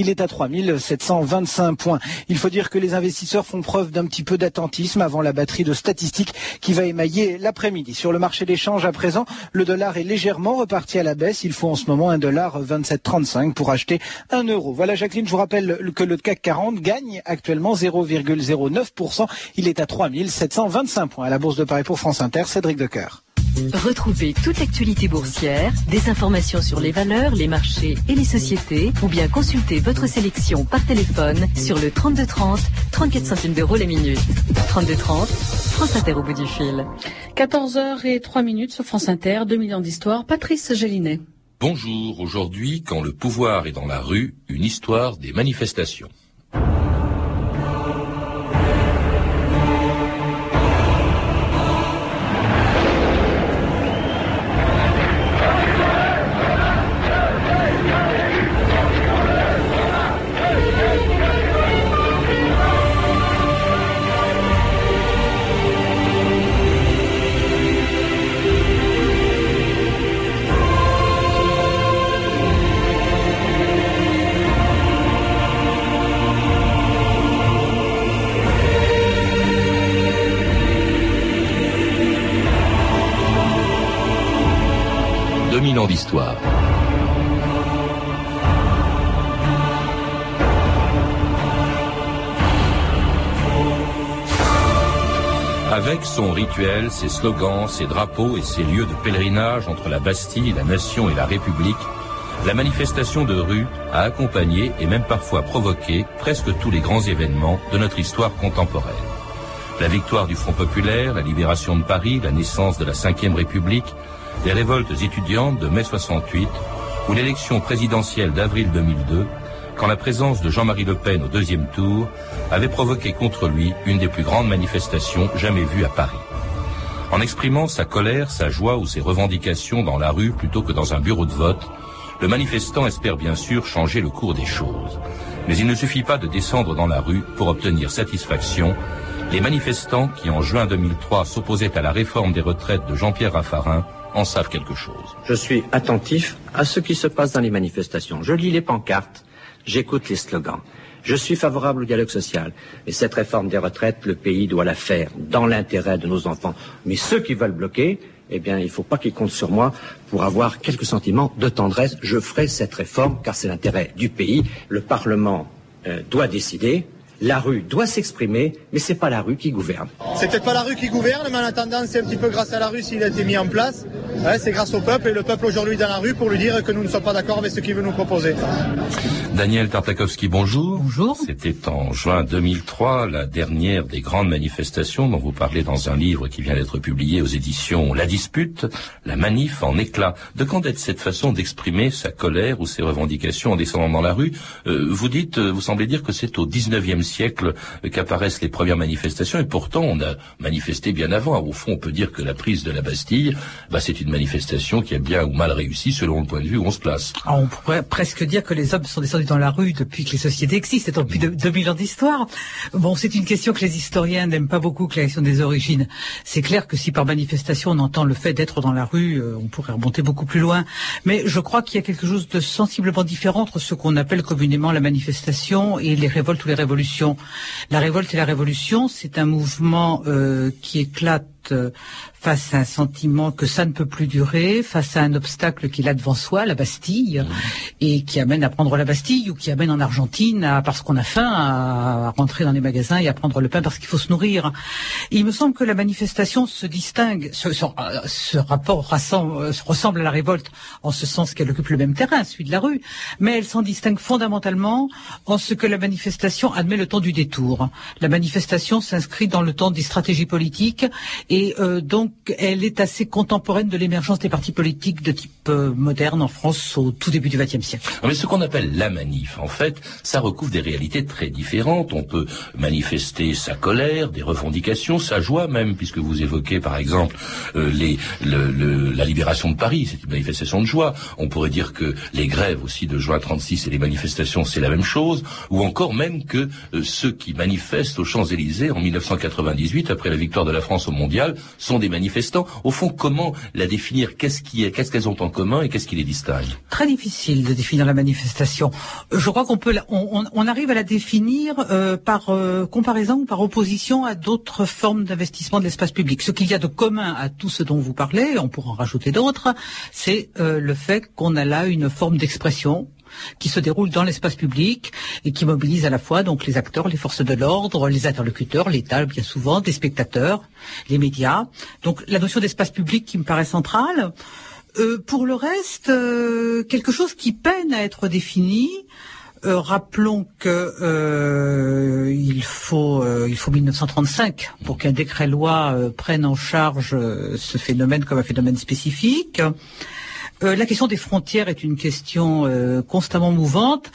Il est à 3725 points. Il faut dire que les investisseurs font preuve d'un petit peu d'attentisme avant la batterie de statistiques qui va émailler l'après-midi. Sur le marché d'échange à présent, le dollar est légèrement reparti à la baisse. Il faut en ce moment un dollar 27,35 pour acheter un euro. Voilà Jacqueline, je vous rappelle que le CAC 40 gagne actuellement 0,09%. Il est à 3725 points à la Bourse de Paris pour France Inter. Cédric Decoeur. Retrouvez toute l'actualité boursière, des informations sur les valeurs, les marchés et les sociétés, ou bien consultez votre sélection par téléphone sur le 3230, 34 centimes d'euros la minute. 3230, France Inter au bout du fil. 14h et 3 minutes sur France Inter, 2 millions d'histoires. Patrice Gélinet. Bonjour, aujourd'hui, quand le pouvoir est dans la rue, une histoire des manifestations. Ses slogans, ses drapeaux et ses lieux de pèlerinage entre la Bastille, la Nation et la République, la manifestation de rue a accompagné et même parfois provoqué presque tous les grands événements de notre histoire contemporaine. La victoire du Front populaire, la libération de Paris, la naissance de la Ve République, les révoltes étudiantes de mai 68 ou l'élection présidentielle d'avril 2002, quand la présence de Jean-Marie Le Pen au deuxième tour avait provoqué contre lui une des plus grandes manifestations jamais vues à Paris. En exprimant sa colère, sa joie ou ses revendications dans la rue plutôt que dans un bureau de vote, le manifestant espère bien sûr changer le cours des choses. Mais il ne suffit pas de descendre dans la rue pour obtenir satisfaction. Les manifestants qui en juin 2003 s'opposaient à la réforme des retraites de Jean-Pierre Raffarin en savent quelque chose. Je suis attentif à ce qui se passe dans les manifestations. Je lis les pancartes, j'écoute les slogans. Je suis favorable au dialogue social. Et cette réforme des retraites, le pays doit la faire dans l'intérêt de nos enfants. Mais ceux qui veulent bloquer, eh bien, il ne faut pas qu'ils comptent sur moi pour avoir quelques sentiments de tendresse. Je ferai cette réforme car c'est l'intérêt du pays. Le Parlement euh, doit décider. La rue doit s'exprimer, mais c'est pas la rue qui gouverne. C'est peut-être pas la rue qui gouverne, mais en attendant, c'est un petit peu grâce à la rue s'il a été mis en place. c'est grâce au peuple et le peuple aujourd'hui dans la rue pour lui dire que nous ne sommes pas d'accord avec ce qu'il veut nous proposer. Daniel Tartakovsky, bonjour. Bonjour. C'était en juin 2003, la dernière des grandes manifestations dont vous parlez dans un livre qui vient d'être publié aux éditions La Dispute, la manif en éclat. De quand est cette façon d'exprimer sa colère ou ses revendications en descendant dans la rue? Euh, Vous dites, euh, vous semblez dire que c'est au 19e siècle qu'apparaissent les premières manifestations et pourtant on a manifesté bien avant. Au fond, on peut dire que la prise de la Bastille, bah, c'est une manifestation qui a bien ou mal réussi selon le point de vue où on se place. On pourrait presque dire que les hommes sont descendus dans la rue depuis que les sociétés existent, depuis de, 2000 ans d'histoire. Bon, c'est une question que les historiens n'aiment pas beaucoup, que la question des origines. C'est clair que si par manifestation on entend le fait d'être dans la rue, euh, on pourrait remonter beaucoup plus loin. Mais je crois qu'il y a quelque chose de sensiblement différent entre ce qu'on appelle communément la manifestation et les révoltes ou les révolutions. La révolte et la révolution, c'est un mouvement euh, qui éclate face à un sentiment que ça ne peut plus durer, face à un obstacle qu'il a devant soi, la Bastille, mmh. et qui amène à prendre la Bastille ou qui amène en Argentine à, parce qu'on a faim à rentrer dans les magasins et à prendre le pain parce qu'il faut se nourrir. il me semble que la manifestation se distingue, ce, ce, rapport rassemble, ressemble à la révolte en ce sens qu'elle occupe le même terrain, celui de la rue, mais elle s'en distingue fondamentalement en ce que la manifestation admet le temps du détour. La manifestation s'inscrit dans le temps des stratégies politiques et euh, donc elle est assez contemporaine de l'émergence des partis politiques de type euh, moderne en France au tout début du XXe siècle. Mais ce qu'on appelle la manif, en fait, ça recouvre des réalités très différentes. On peut manifester sa colère, des revendications, sa joie même, puisque vous évoquez par exemple euh, les, le, la libération de Paris, c'est une manifestation de joie. On pourrait dire que les grèves aussi de juin 36 et les manifestations, c'est la même chose, ou encore même que ceux qui manifestent aux Champs-Élysées en 1998 après la victoire de la France au Mondial sont des manifestants. Au fond, comment la définir Qu'est-ce qu'elles ont en commun et qu'est-ce qui les distingue Très difficile de définir la manifestation. Je crois qu'on peut, on, on, arrive à la définir euh, par euh, comparaison ou par opposition à d'autres formes d'investissement de l'espace public. Ce qu'il y a de commun à tout ce dont vous parlez, on pourra en rajouter d'autres, c'est euh, le fait qu'on a là une forme d'expression qui se déroule dans l'espace public et qui mobilise à la fois donc les acteurs, les forces de l'ordre, les interlocuteurs, l'État bien souvent, des spectateurs, les médias. Donc la notion d'espace public qui me paraît centrale. Euh, pour le reste, euh, quelque chose qui peine à être défini. Euh, rappelons que il faut il faut 1935 pour qu'un décret loi prenne en charge ce phénomène comme un phénomène spécifique. Euh, la question des frontières est une question euh, constamment mouvante.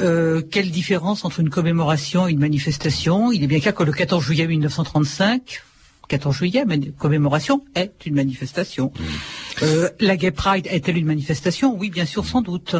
Euh, quelle différence entre une commémoration et une manifestation? Il est bien clair que le 14 juillet 1935, 14 juillet, commémoration est une manifestation. Mmh. la Gay Pride est-elle une manifestation? Oui, bien sûr, sans doute.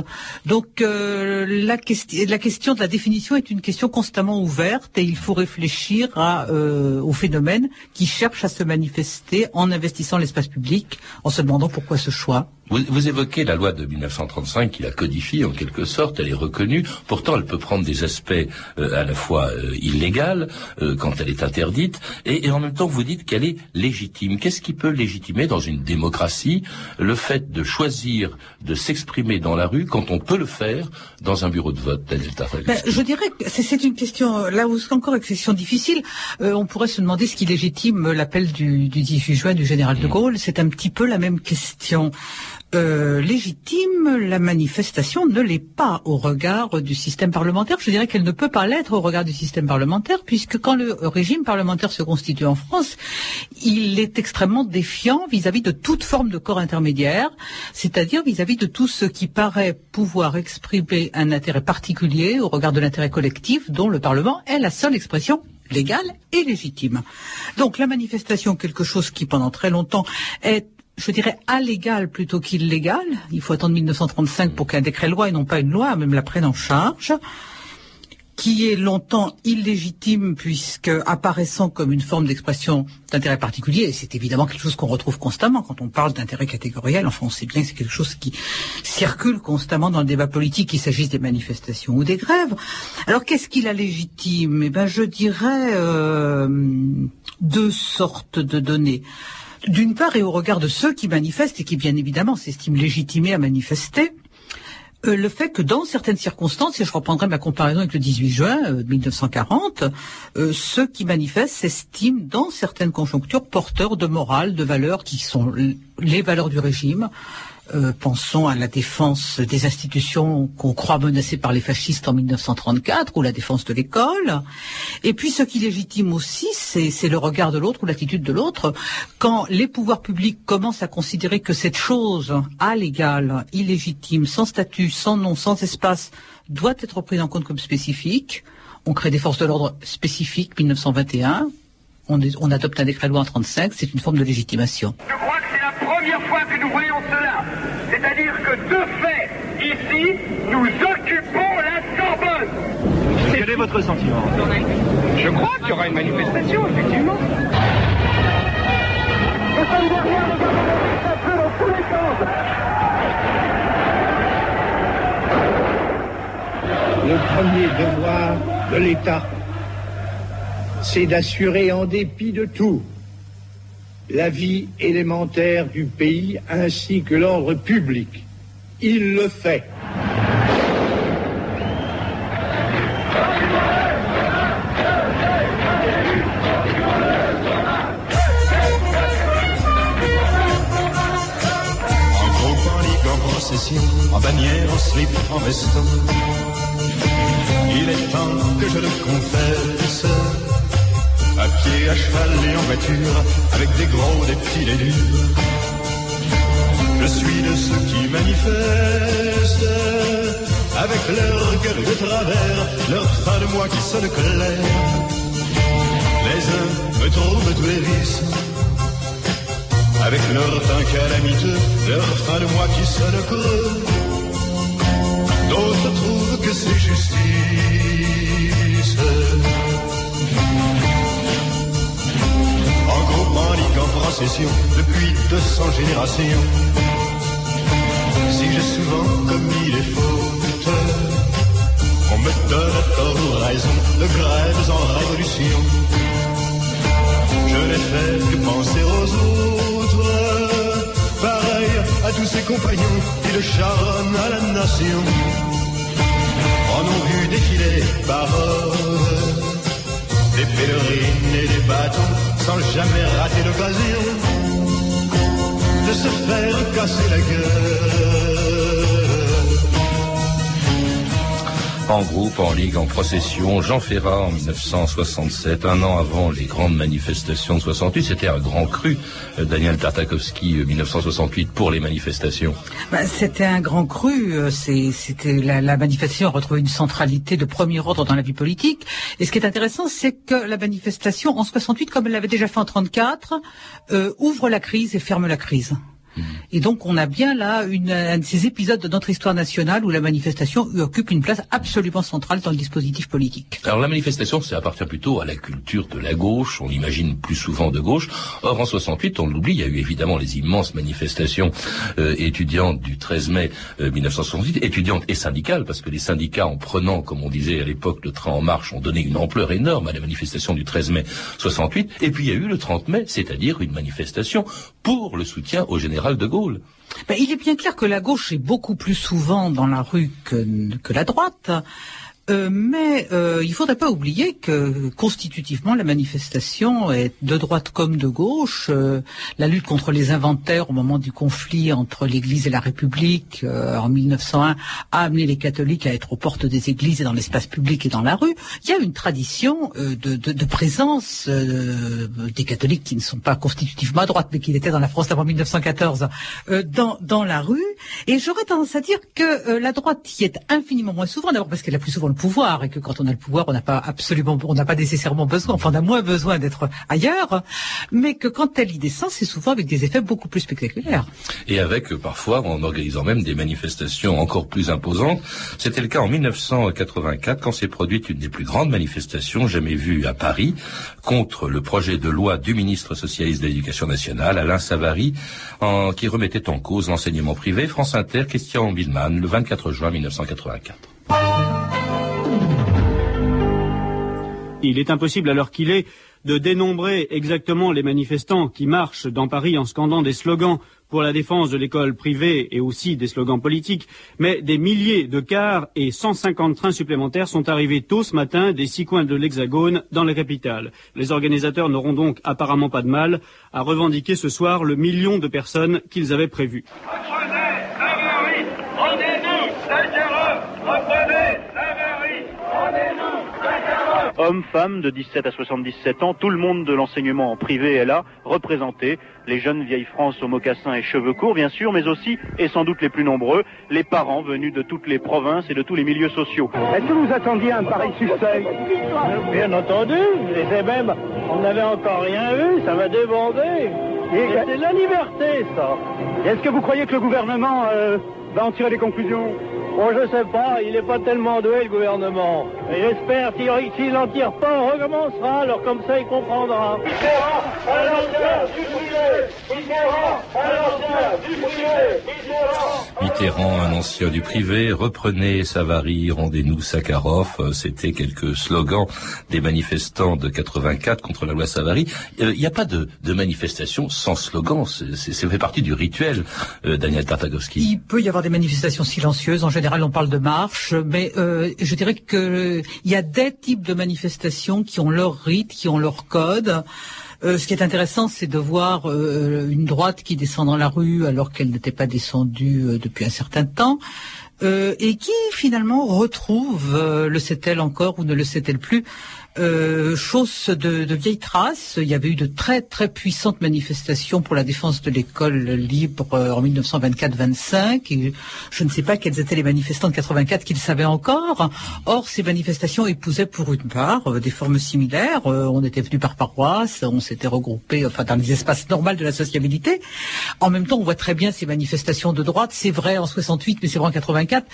Donc la, la, question de la définition est une question constamment ouverte et il faut réfléchir à, au phénomène qui cherche à se manifester en investissant l'espace public, en se demandant pourquoi ce choix. Vous, évoquez la loi de 1935 qui la codifie en quelque sorte, elle est reconnue. Pourtant, elle peut prendre des aspects euh, à la fois euh, illégaux euh, quand elle est interdite, et, en même temps vous dites qu'elle est légitime. Qu'est-ce qui peut légitimer dans une démocratie le fait de choisir de s'exprimer dans la rue quand on peut le faire dans un bureau de vote ben, Je dirais que c'est une question, là où c'est encore une question difficile, on pourrait se demander ce qui légitime l'appel du, du 18 juin du général de mm. Gaulle. C'est un petit peu la même question. Euh, légitime, la manifestation ne l'est pas au regard du système parlementaire. Je dirais qu'elle ne peut pas l'être au regard du système parlementaire, puisque quand le régime parlementaire se constitue en France, il est extrêmement défiant vis-à-vis de toute forme de corps intermédiaire, c'est-à-dire vis-à-vis de tout ce qui paraît pouvoir exprimer un intérêt particulier au regard de l'intérêt collectif dont le Parlement est la seule expression légale et légitime. Donc la manifestation, quelque chose qui pendant très longtemps est je dirais, à l'égal plutôt qu'illégal. Il faut attendre 1935 pour qu'un décret loi et non pas une loi même la prenne en charge qui est longtemps illégitime puisque apparaissant comme une forme d'expression d'intérêt particulier, et c'est évidemment quelque chose qu'on retrouve constamment quand on parle d'intérêt catégoriel, enfin on sait bien que c'est quelque chose qui circule constamment dans le débat politique, qu'il s'agisse des manifestations ou des grèves. Alors qu'est-ce qui la légitime? Eh ben je dirais euh, deux sortes de données d'une part et au regard de ceux qui manifestent et qui bien évidemment s'estiment légitimés à manifester, euh, le fait que dans certaines circonstances, et je reprendrai ma comparaison avec le 18 juin 1940, euh, euh, ceux qui manifestent s'estiment dans certaines conjonctures porteurs de morale, de valeurs qui sont les valeurs du régime, euh, pensons à la défense des institutions qu'on croit menacées par les fascistes en 1934 ou la défense de l'école. Et puis ce qui légitime aussi, c'est le regard de l'autre ou l'attitude de l'autre. Quand les pouvoirs publics commencent à considérer que cette chose à l'égal, illégitime, sans statut, sans nom, sans espace, doit être prise en compte comme spécifique, on crée des forces de l'ordre spécifiques, 1921, on, adopte un décret loi en 35, c'est une forme de légitimation c'est la première fois que nous voyons cela. C'est-à-dire que de fait, nous occupons la Sorbonne. Quel est votre sentiment? Je crois qu'il y aura une manifestation, effectivement. Nous sommes derrière les gouvernements dans tous les sens. Le premier devoir de l'État, c'est d'assurer en dépit de tout la vie élémentaire du pays ainsi que l'ordre public. Il le fait. À cheval et en voiture, avec des gros, des petits, des durs. Je suis de ceux qui manifestent, avec leur gueule de travers, leur fin de mois qui sonne clair. Les uns me trouvent vices, avec leur teint calamiteux, leur fin de mois qui sonne creux. D'autres trouvent que c'est justice. Tradition depuis 200 générations. Si j'ai souvent commis les fautes, on me donne à tort raison de grèves en révolution. Je n'ai fait que penser aux autres, pareil à tous ses compagnons qui le charonnent à la nation. En ont vu défiler paroles, des pèlerines et des bateaux, sans jamais rater l'occasion de se faire casser la gueule. En groupe, en ligue, en procession, Jean Ferrat en 1967, un an avant les grandes manifestations de 68, c'était un grand cru, euh, Daniel Tartakovsky, euh, 1968, pour les manifestations. Bah, c'était un grand cru. euh, C'était la, la manifestation a retrouvé une centralité de premier ordre dans la vie politique. Et ce qui est intéressant, c'est que la manifestation en 68, comme elle l'avait déjà fait en 34, euh, ouvre la crise et ferme la crise. Et donc on a bien là un de ces épisodes de notre histoire nationale où la manifestation occupe une place absolument centrale dans le dispositif politique. Alors la manifestation, ça appartient plutôt à la culture de la gauche, on l'imagine plus souvent de gauche. Or en 68, on l'oublie, il y a eu évidemment les immenses manifestations euh, étudiantes du 13 mai euh, 1968, étudiantes et syndicales, parce que les syndicats, en prenant, comme on disait à l'époque, le train en marche, ont donné une ampleur énorme à la manifestation du 13 mai 68. Et puis il y a eu le 30 mai, c'est-à-dire une manifestation pour le soutien au général Ben, il est bien clair que la gauche est beaucoup plus souvent dans la rue que la droite. Euh, mais euh, il faudrait pas oublier que constitutivement la manifestation est de droite comme de gauche. Euh, la lutte contre les inventaires au moment du conflit entre l'Église et la République en 1901 a amené les catholiques à être aux portes des églises et dans l'espace public et dans la rue. Il y a une tradition de, de, de présence des catholiques qui ne sont pas constitutivement à droite, mais qui l'étaient dans la France avant 1914, euh, dans, dans la rue. Et j'aurais tendance à dire que la droite y est infiniment moins souvent, d'abord parce qu'elle a plus souvent le pouvoir et que quand on a le pouvoir, on n'a pas absolument, on n'a pas nécessairement besoin, enfin on a moins besoin d'être ailleurs, mais que quand elle y descend, c'est souvent avec des effets beaucoup plus spectaculaires. et avec euh, parfois en organisant même des manifestations encore plus imposantes. C'était le cas en 1984 quand s'est produite une des plus grandes manifestations jamais vues à Paris contre le projet de loi du ministre socialiste de l'Éducation nationale, Alain Savary, qui remettait en cause l'enseignement privé. France Inter, Christian Billman, le 24 juin 1984. Il est impossible, alors qu'il est, de dénombrer exactement les manifestants qui marchent dans Paris en scandant des slogans pour la défense de l'école privée et aussi des slogans politiques, mais des milliers de cars et 150 trains supplémentaires sont arrivés tôt ce matin des six coins de l'Hexagone dans la capitale. Les organisateurs n'auront donc apparemment pas de mal à revendiquer ce soir le million de personnes qu'ils avaient prévu. Rendez-nous, dangereux Reprenez Savary Rendez-nous, dangereux Hommes, femmes de 17 à 77 ans, tout le monde de l'enseignement privé est là, représenté. Les jeunes vieilles France aux mocassins et cheveux courts, bien sûr, mais aussi, et sans doute les plus nombreux, les parents venus de toutes les provinces et de tous les milieux sociaux. Est-ce que vous attendiez un pareil succès? Bien entendu, et c'est même, on n'avait encore rien vu, ça va déborder. Et c'est la liberté, ça. Est-ce que vous croyez que le gouvernement euh, va en tirer des conclusions? Bon, je sais pas, il n'est pas tellement doué, le gouvernement. Et j'espère qu'il s'il n'en tire pas, on recommencera, alors comme ça, il comprendra. Mitterrand, à l'ancien du privé Mitterrand, à l'ancien du privé Mitterrand Mitterrand, un ancien du privé, reprenez Savary, rendez-nous Sakharov, Euh, c'était quelques slogans des manifestants de 84 contre la loi Savary. Euh, Il n'y a pas de, de manifestation sans slogan, c'est- fait partie du rituel, euh, Daniel Tartakovsky. Il peut y avoir des manifestations silencieuses. En général, on parle de marche, mais euh, je dirais que il y a des types de manifestations qui ont leur rite, qui ont leur code. Euh, ce qui est intéressant, c'est de voir euh, une droite qui descend dans la rue alors qu'elle n'était pas descendue euh, depuis un certain temps. euh, et qui finalement retrouve, euh, le sait-elle encore ou ne le sait-elle plus, euh, chose de, vieilles traces. Il y avait eu de très très puissantes manifestations pour la défense de l'école libre euh, en 1924-25. Et je ne sais pas quels étaient les manifestants de 84 qu'ils savaient encore. Or, ces manifestations épousaient pour une part euh, des formes similaires. On était venu par paroisse, on s'était regroupé enfin dans les espaces normaux de la sociabilité. En même temps, on voit très bien ces manifestations de droite. C'est vrai en 68, mais c'est vrai en 84 84,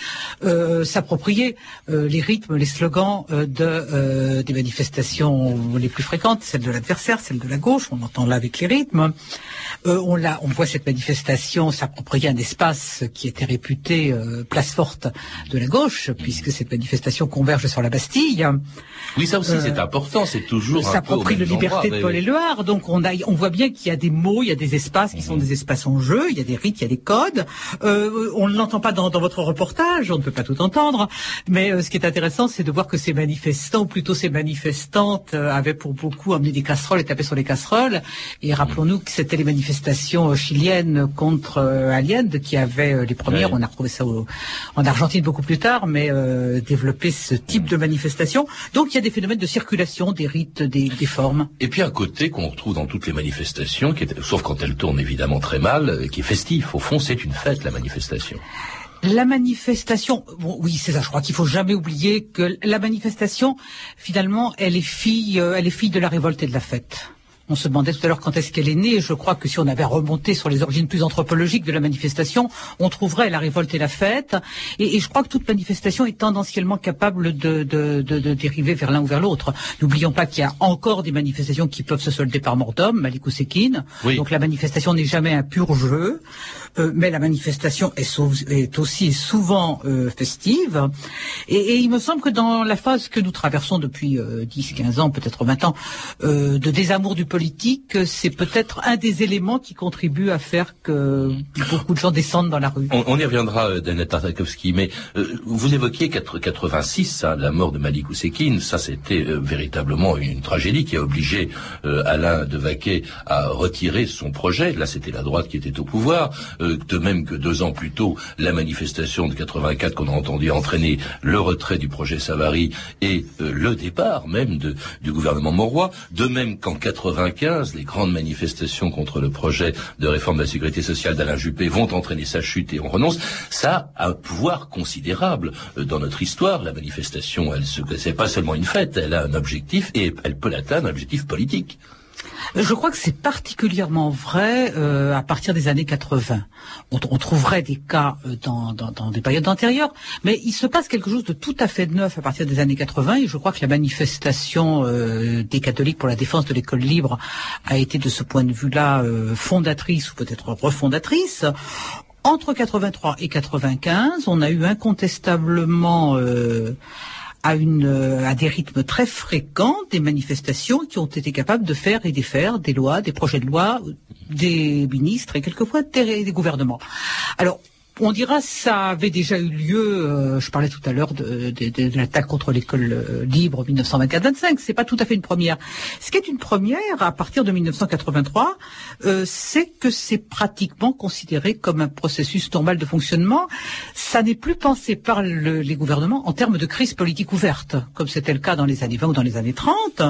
euh, s'approprier les rythmes, les slogans de, des manifestations les plus fréquentes, celle de l'adversaire, celle de la gauche, on entend là avec les rythmes. Euh, on, l'a, voit cette manifestation s'approprier un espace qui était réputé euh, place forte de la gauche, puisque cette manifestation converge sur la Bastille. Oui, ça aussi Euh, c'est important, c'est toujours s'approprie de liberté endroit, de Paul oui. Éluard. Donc on, a, on voit bien qu'il y a des mots, il y a des espaces qui sont des espaces en jeu, il y a des rites, il y a des codes. Euh, on ne l'entend pas dans, dans votre reportage, on ne peut pas tout entendre. Mais euh, ce qui est intéressant, c'est de voir que ces manifestants, ou plutôt ces manifestantes, euh, avaient pour beaucoup amené des casseroles et tapé sur les casseroles. Et rappelons-nous que c'était les manifestations euh, chiliennes contre euh, Allende qui avaient euh, les premières. On a retrouvé ça au- en Argentine beaucoup plus tard, mais euh, développé ce type de manifestation. Donc il y a des phénomènes de circulation, des rites, des, des formes. Et puis un côté qu'on retrouve dans toutes les manifestations, qui est, sauf quand elles tournent évidemment très mal, euh, qui est festif. Au fond, c'est une fête, la manifestation. La manifestation, bon, oui, c'est ça. Je crois qu'il faut jamais oublier que la manifestation, finalement, elle est fille, euh, elle est fille de la révolte et de la fête. On se demandait tout à l'heure quand est-ce qu'elle est née. Je crois que si on avait remonté sur les origines plus anthropologiques de la manifestation, on trouverait la révolte et la fête. Et, et je crois que toute manifestation est tendanciellement capable de, de, de, de dériver vers l'un ou vers l'autre. N'oublions pas qu'il y a encore des manifestations qui peuvent se solder par mort d'homme, Malik Oussekine. Oui. Donc la manifestation n'est jamais un pur jeu, euh, mais la manifestation est, est aussi souvent euh, festive. Et, et il me semble que dans la phase que nous traversons depuis euh, 10, 15 ans, peut-être 20 ans, euh, de désamour du politique, c'est peut-être un des éléments qui contribue à faire que beaucoup de gens descendent dans la rue. On, y reviendra, euh, Daniel Tartakovsky, mais euh, vous évoquiez 4- 86, ça, la mort de Malik Oussekine, ça c'était euh, véritablement une tragédie qui a obligé Alain de Vaquet à retirer son projet. Là, c'était la droite qui était au pouvoir. De même que deux ans plus tôt, la manifestation de 84 qu'on a entendu entraîner le retrait du projet Savary et le départ même du gouvernement Mauroy. De même qu'en 95, les grandes manifestations contre le projet de réforme de la sécurité sociale d'Alain Juppé vont entraîner sa chute et on renonce. Ça a un pouvoir considérable euh, dans notre histoire. La manifestation, elle se, c'est pas seulement une fête, elle a un objectif et elle peut l'atteindre, un objectif politique. Je crois que c'est particulièrement vrai euh, à partir des années 80. On, trouverait des cas euh, dans, dans, dans des périodes antérieures, mais il se passe quelque chose de tout à fait neuf à partir des années 80, et je crois que la manifestation euh, des catholiques pour la défense de l'école libre a été de ce point de vue-là euh, fondatrice ou peut-être refondatrice. Entre 83 et 95, on a eu incontestablement euh, euh, à des rythmes très fréquents des manifestations qui ont été capables de faire et défaire des lois, des projets de loi, des ministres et quelquefois des, des gouvernements. Alors, on dira ça avait déjà eu lieu. euh, je parlais tout à l'heure de, l'attaque contre l'école euh, libre 1924-25. C'est pas tout à fait une première. Ce qui est une première à partir de 1983, euh, c'est que c'est pratiquement considéré comme un processus normal de fonctionnement. Ça n'est plus pensé par le- les gouvernements en termes de crise politique ouverte, comme c'était le cas dans les années 20 ou dans les années 30.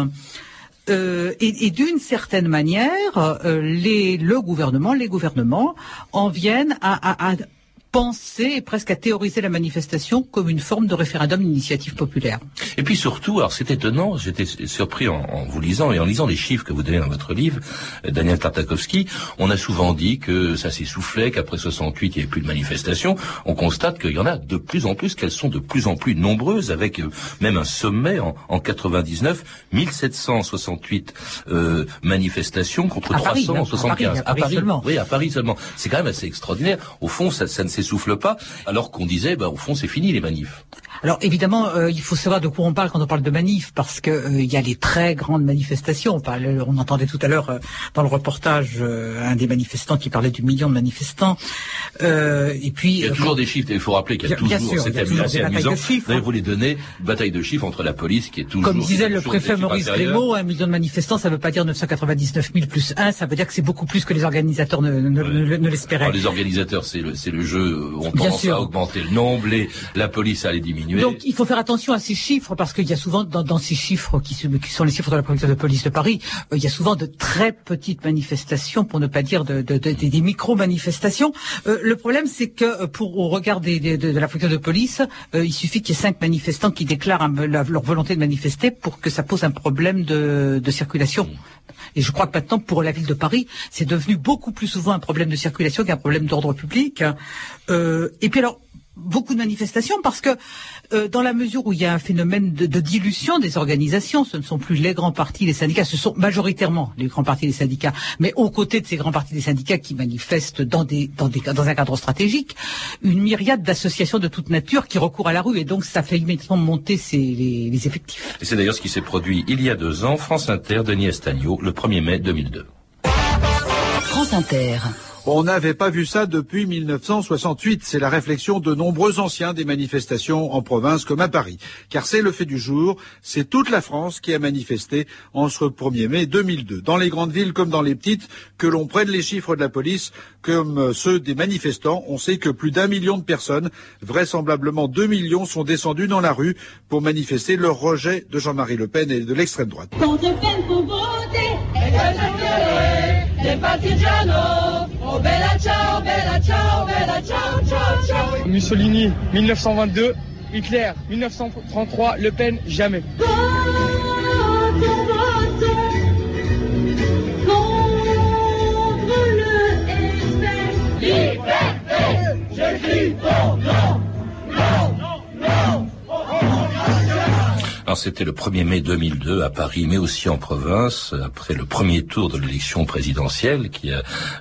Euh, et, d'une certaine manière, les, le gouvernement, les gouvernements en viennent à penser et presque à théoriser la manifestation comme une forme de référendum d'initiative populaire. Et puis surtout, alors c'est étonnant, j'étais surpris en, en vous lisant et en lisant les chiffres que vous donnez dans votre livre, euh, Daniel Tartakovsky, on a souvent dit que ça s'essoufflait, qu'après 68 il n'y avait plus de manifestations. On constate qu'il y en a de plus en plus, qu'elles sont de plus en plus nombreuses, avec euh, même un sommet en, en 99, 1768 euh, manifestations contre À Paris, hein, à 375 Paris, à Paris seulement. Oui, à Paris seulement. C'est quand même assez extraordinaire. Au fond, ça, ça ne s'essouffle pas, alors qu'on disait, bah, au fond, c'est fini les manifs. Alors évidemment, euh, il faut savoir de quoi on parle quand on parle de manif, parce que euh, il y a les très grandes manifestations. On, on entendait tout à l'heure euh, dans le reportage euh, un des manifestants qui parlait du million de manifestants. Euh, et puis Il y a toujours des chiffres, il faut rappeler qu'il y a toujours, c'est il y a toujours assez amusant. de chiffres. Vous les donnez, bataille de chiffres entre la police qui est toujours... Comme disait le préfet Maurice. Grémaud, un million de manifestants, ça ne veut pas dire 999 000 plus 1, ça veut dire que c'est beaucoup plus que les organisateurs ne, ne- ne- ne l'espéraient. Les organisateurs, c'est le, c'est le jeu, Bien tendance sûr. à augmenter le nombre, les, la police à les diminuer. Donc il faut faire attention à ces chiffres parce qu'il y a souvent dans, ces chiffres qui, sont les chiffres de la préfecture de police de Paris, euh, il y a souvent de très petites manifestations, pour ne pas dire de, de- de- des- micro-manifestations. Euh, le problème c'est que euh, au regard de, la préfecture de police, il suffit qu'il y ait cinq manifestants qui déclarent leur volonté de manifester pour que ça pose un problème de, circulation. Et je crois que maintenant, pour la ville de Paris, c'est devenu beaucoup plus souvent un problème de circulation qu'un problème d'ordre public. Et puis alors, beaucoup de manifestations parce que euh, dans la mesure où il y a un phénomène de, de, dilution des organisations, ce ne sont plus les grands partis, les syndicats, ce sont majoritairement les grands partis, les syndicats, mais aux côtés de ces grands partis, des syndicats qui manifestent dans, des, dans, des, dans un cadre stratégique, une myriade d'associations de toute nature qui recourent à la rue et donc ça fait immédiatement monter ces, les, les effectifs. Et c'est d'ailleurs ce qui s'est produit il y a deux ans, France Inter, Denis Estagnot, le 1er mai 2002. France Inter. On n'avait pas vu ça depuis 1968. C'est la réflexion de nombreux anciens des manifestations en province comme à Paris. Car c'est le fait du jour. C'est toute la France qui a manifesté en ce 1er mai 2002. Dans les grandes villes comme dans les petites, que l'on prenne les chiffres de la police comme ceux des manifestants, on sait que plus d'un million de personnes, vraisemblablement deux millions, sont descendues dans la rue pour manifester leur rejet de Jean-Marie Le Pen et de l'extrême droite. Bella ciao, bella ciao, bella ciao, ciao, ciao. Mussolini, 1922. Hitler, 1933. Le Pen, jamais. Liberté, je crie non, non, non, non. Alors c'était le 1er mai 2002 à Paris, mais aussi en province, après le premier tour de l'élection présidentielle qui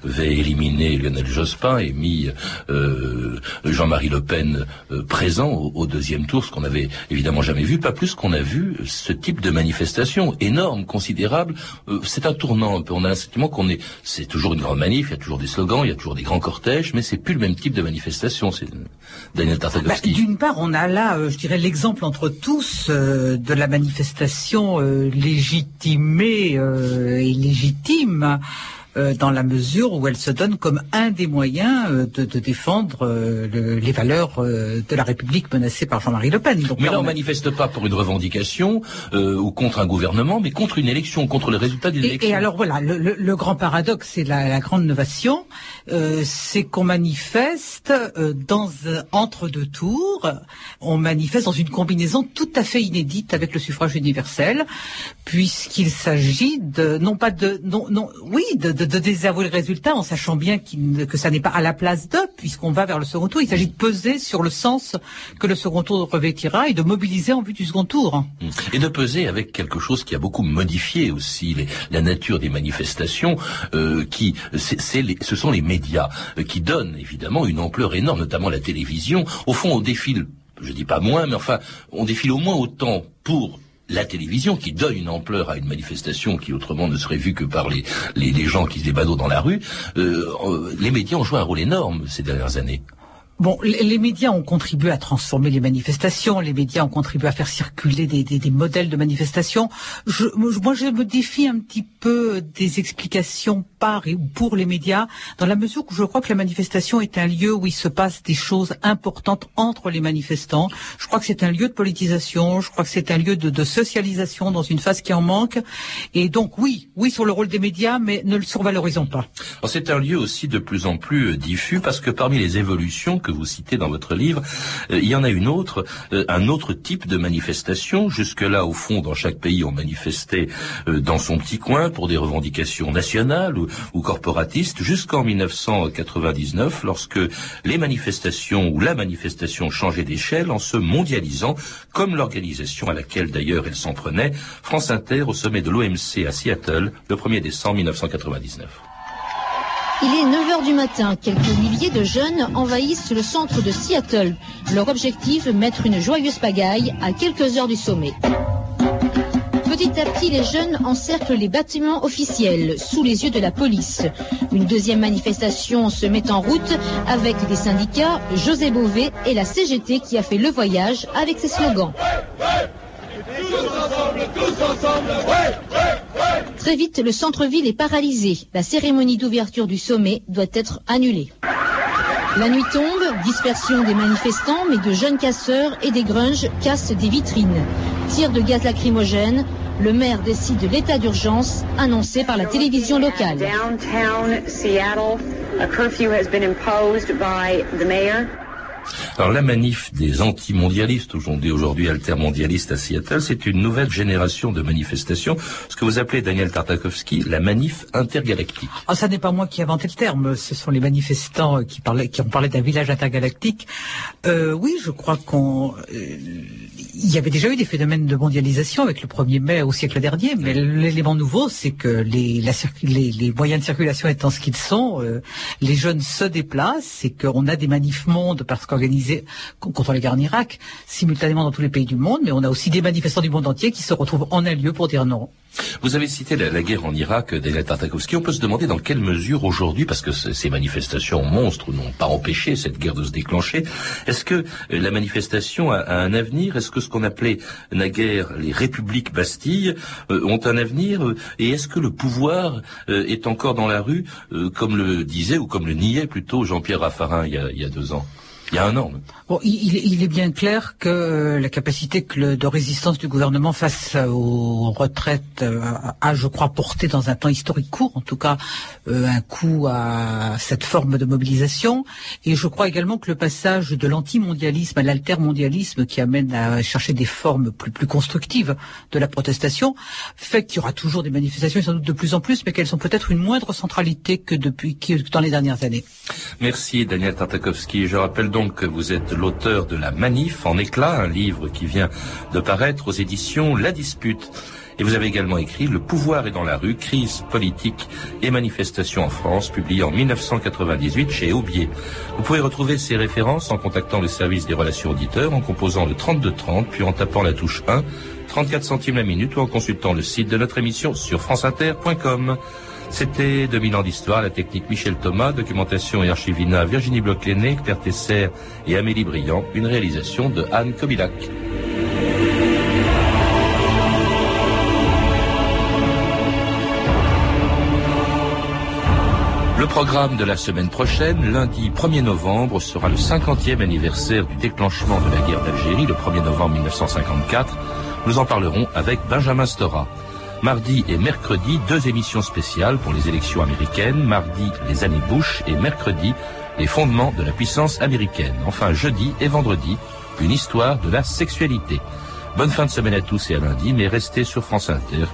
avait éliminé Lionel Jospin et mis euh, Jean-Marie Le Pen euh, présent au, deuxième tour, ce qu'on n'avait évidemment jamais vu, pas plus qu'on a vu ce type de manifestation énorme, considérable. Euh, c'est un tournant. On a le sentiment qu'on est, c'est toujours une grande manif, il y a toujours des slogans, il y a toujours des grands cortèges, mais c'est plus le même type de manifestation. C'est Daniel. Bah, D'une part, on a là, euh, je dirais, l'exemple entre tous de la manifestation euh, légitimée euh, et légitime euh, dans la mesure où elle se donne comme un des moyens euh, de, de, défendre euh, le, les valeurs de la République menacée par Jean-Marie Le Pen. Donc, mais là, on ne manifeste pas pour une revendication ou contre un gouvernement, mais contre une élection, contre le résultat d'une élection. Et alors voilà, le, le, le grand paradoxe, c'est la, la, grande innovation, c'est qu'on manifeste dans entre deux tours, on manifeste dans une combinaison tout à fait inédite avec le suffrage universel, puisqu'il s'agit de non pas de non non oui de, de de, désavouer le résultat en sachant bien que ça n'est pas à la place d'eux, puisqu'on va vers le second tour. Il s'agit de peser sur le sens que le second tour revêtira et de mobiliser en vue du second tour. Mmh. Et de peser avec quelque chose qui a beaucoup modifié aussi la nature des manifestations, euh, qui ce sont les médias euh, qui donnent évidemment une ampleur énorme, notamment la télévision. Au fond, on défile, je dis pas moins, mais enfin, on défile au moins autant pour la télévision qui donne une ampleur à une manifestation qui autrement ne serait vue que par les, les, gens qui se débadent dans la rue, euh, les médias ont joué un rôle énorme ces dernières années. Bon, les médias ont contribué à transformer les manifestations, les médias ont contribué à faire circuler des, des, des modèles de manifestations. Je, moi, je me défie un petit peu des explications par et pour les médias, dans la mesure où je crois que la manifestation est un lieu où il se passe des choses importantes entre les manifestants. Je crois que c'est un lieu de politisation, je crois que c'est un lieu de, socialisation dans une phase qui en manque. Et donc, oui, oui sur le rôle des médias, mais ne le survalorisons pas. C'est un lieu aussi de plus en plus diffus parce que parmi les évolutions que vous citez dans votre livre, euh, il y en a une autre, euh, un autre type de manifestation. Jusque-là, au fond, dans chaque pays, on manifestait euh, dans son petit coin pour des revendications nationales ou, corporatistes, jusqu'en 1999, lorsque les manifestations ou la manifestation changeait d'échelle en se mondialisant, comme l'organisation à laquelle d'ailleurs elle s'en prenait, France Inter au sommet de l'OMC à Seattle, le 1er décembre 1999. Il est 9h du matin. Quelques milliers de jeunes envahissent le centre de Seattle. Leur objectif, mettre une joyeuse pagaille à quelques heures du sommet. Petit à petit, les jeunes encerclent les bâtiments officiels sous les yeux de la police. Une deuxième manifestation se met en route avec des syndicats, José Bové et la CGT qui a fait le voyage avec ses slogans. Tous ensemble, tous ensemble, ouais, ouais, ouais. Très vite, le centre-ville est paralysé. La cérémonie d'ouverture du sommet doit être annulée. La nuit tombe, dispersion des manifestants, mais de jeunes casseurs et des grunges cassent des vitrines. Tir de gaz lacrymogène, le maire décide de l'état d'urgence annoncé par la télévision locale. Alors la manif des anti-mondialistes, aujourd'hui, aujourd'hui altermondialistes à Seattle, c'est une nouvelle génération de manifestations, ce que vous appelez, Daniel Tartakovsky, la manif intergalactique. Ah, ça n'est pas moi qui ai inventé le terme, ce sont les manifestants qui, parlaient, qui ont parlé d'un village intergalactique. Euh, oui, je crois qu'on... Euh, il y avait déjà eu des phénomènes de mondialisation avec le 1er mai au siècle dernier, mais l'élément nouveau, c'est que les, la, les, les, moyens de circulation étant ce qu'ils sont, euh, les jeunes se déplacent et qu'on a des manifs monde parce qu'organisés contre les guerres en Irak simultanément dans tous les pays du monde, mais on a aussi des manifestants du monde entier qui se retrouvent en un lieu pour dire non. Vous avez cité la, guerre en Irak, Daniel Tartakovsky. On peut se demander dans quelle mesure aujourd'hui, parce que ces manifestations monstres n'ont pas empêché cette guerre de se déclencher, est-ce que euh, la manifestation a, un avenir? Est-ce que ce qu'on appelait naguère les républiques Bastille euh, ont un avenir? Euh, Et est-ce que le pouvoir est encore dans la rue, comme le disait ou comme le niait plutôt Jean-Pierre Raffarin il y a deux ans? Il y a un an. Bon, il, est bien clair que euh, la capacité de résistance du gouvernement face aux retraites euh, a, je crois, porté dans un temps historique court, en tout cas, euh, un coup à cette forme de mobilisation. Et je crois également que le passage de l'antimondialisme à l'altermondialisme, qui amène à chercher des formes plus, plus constructives de la protestation, fait qu'il y aura toujours des manifestations, et sans doute de plus en plus, mais qu'elles sont peut-être une moindre centralité que depuis que dans les dernières années. Merci Daniel Tartakovsky. Je rappelle donc vous êtes l'auteur de La Manif en éclat, un livre qui vient de paraître aux éditions La Dispute. Et vous avez également écrit Le pouvoir est dans la rue, crise politique et manifestation en France, publié en 1998 chez Aubier. Vous pouvez retrouver ces références en contactant le service des relations auditeurs, en composant le 3230, puis en tapant la touche 1, 34 centimes la minute ou en consultant le site de notre émission sur franceinter.com. C'était 2000 ans d'histoire, la technique Michel Thomas, documentation et archivina Virginie Bloch-Léné, Claire Tesser et Amélie Briand, une réalisation de Anne Kobilac. Le programme de la semaine prochaine, lundi 1er novembre, sera le 50e anniversaire du déclenchement de la guerre d'Algérie, le 1er novembre 1954. Nous en parlerons avec Benjamin Stora. Mardi et mercredi, deux émissions spéciales pour les élections américaines. Mardi, les années Bush et mercredi, les fondements de la puissance américaine. Enfin, jeudi et vendredi, une histoire de la sexualité. Bonne fin de semaine à tous et à lundi, mais restez sur France Inter.